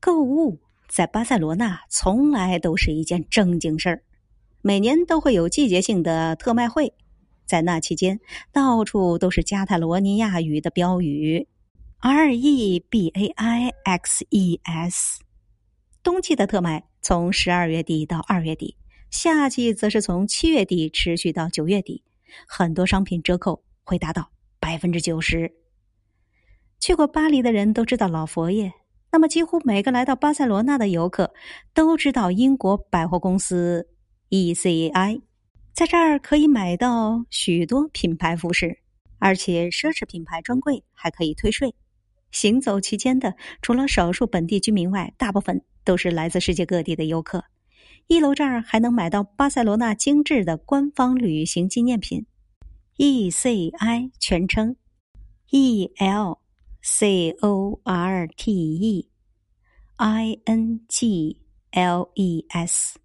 购物在巴塞罗那从来都是一件正经事儿，每年都会有季节性的特卖会。在那期间，到处都是加泰罗尼亚语的标语，R E B A I X E S。冬季的特卖从十二月底到二月底，夏季则是从七月底持续到九月底，很多商品折扣会达到百分之九十。去过巴黎的人都知道老佛爷，那么几乎每个来到巴塞罗那的游客都知道英国百货公司 E C I。在这儿可以买到许多品牌服饰，而且奢侈品牌专柜还可以退税。行走期间的，除了少数本地居民外，大部分都是来自世界各地的游客。一楼这儿还能买到巴塞罗那精致的官方旅行纪念品。E C I 全称 E L C O R T E I N G L E S。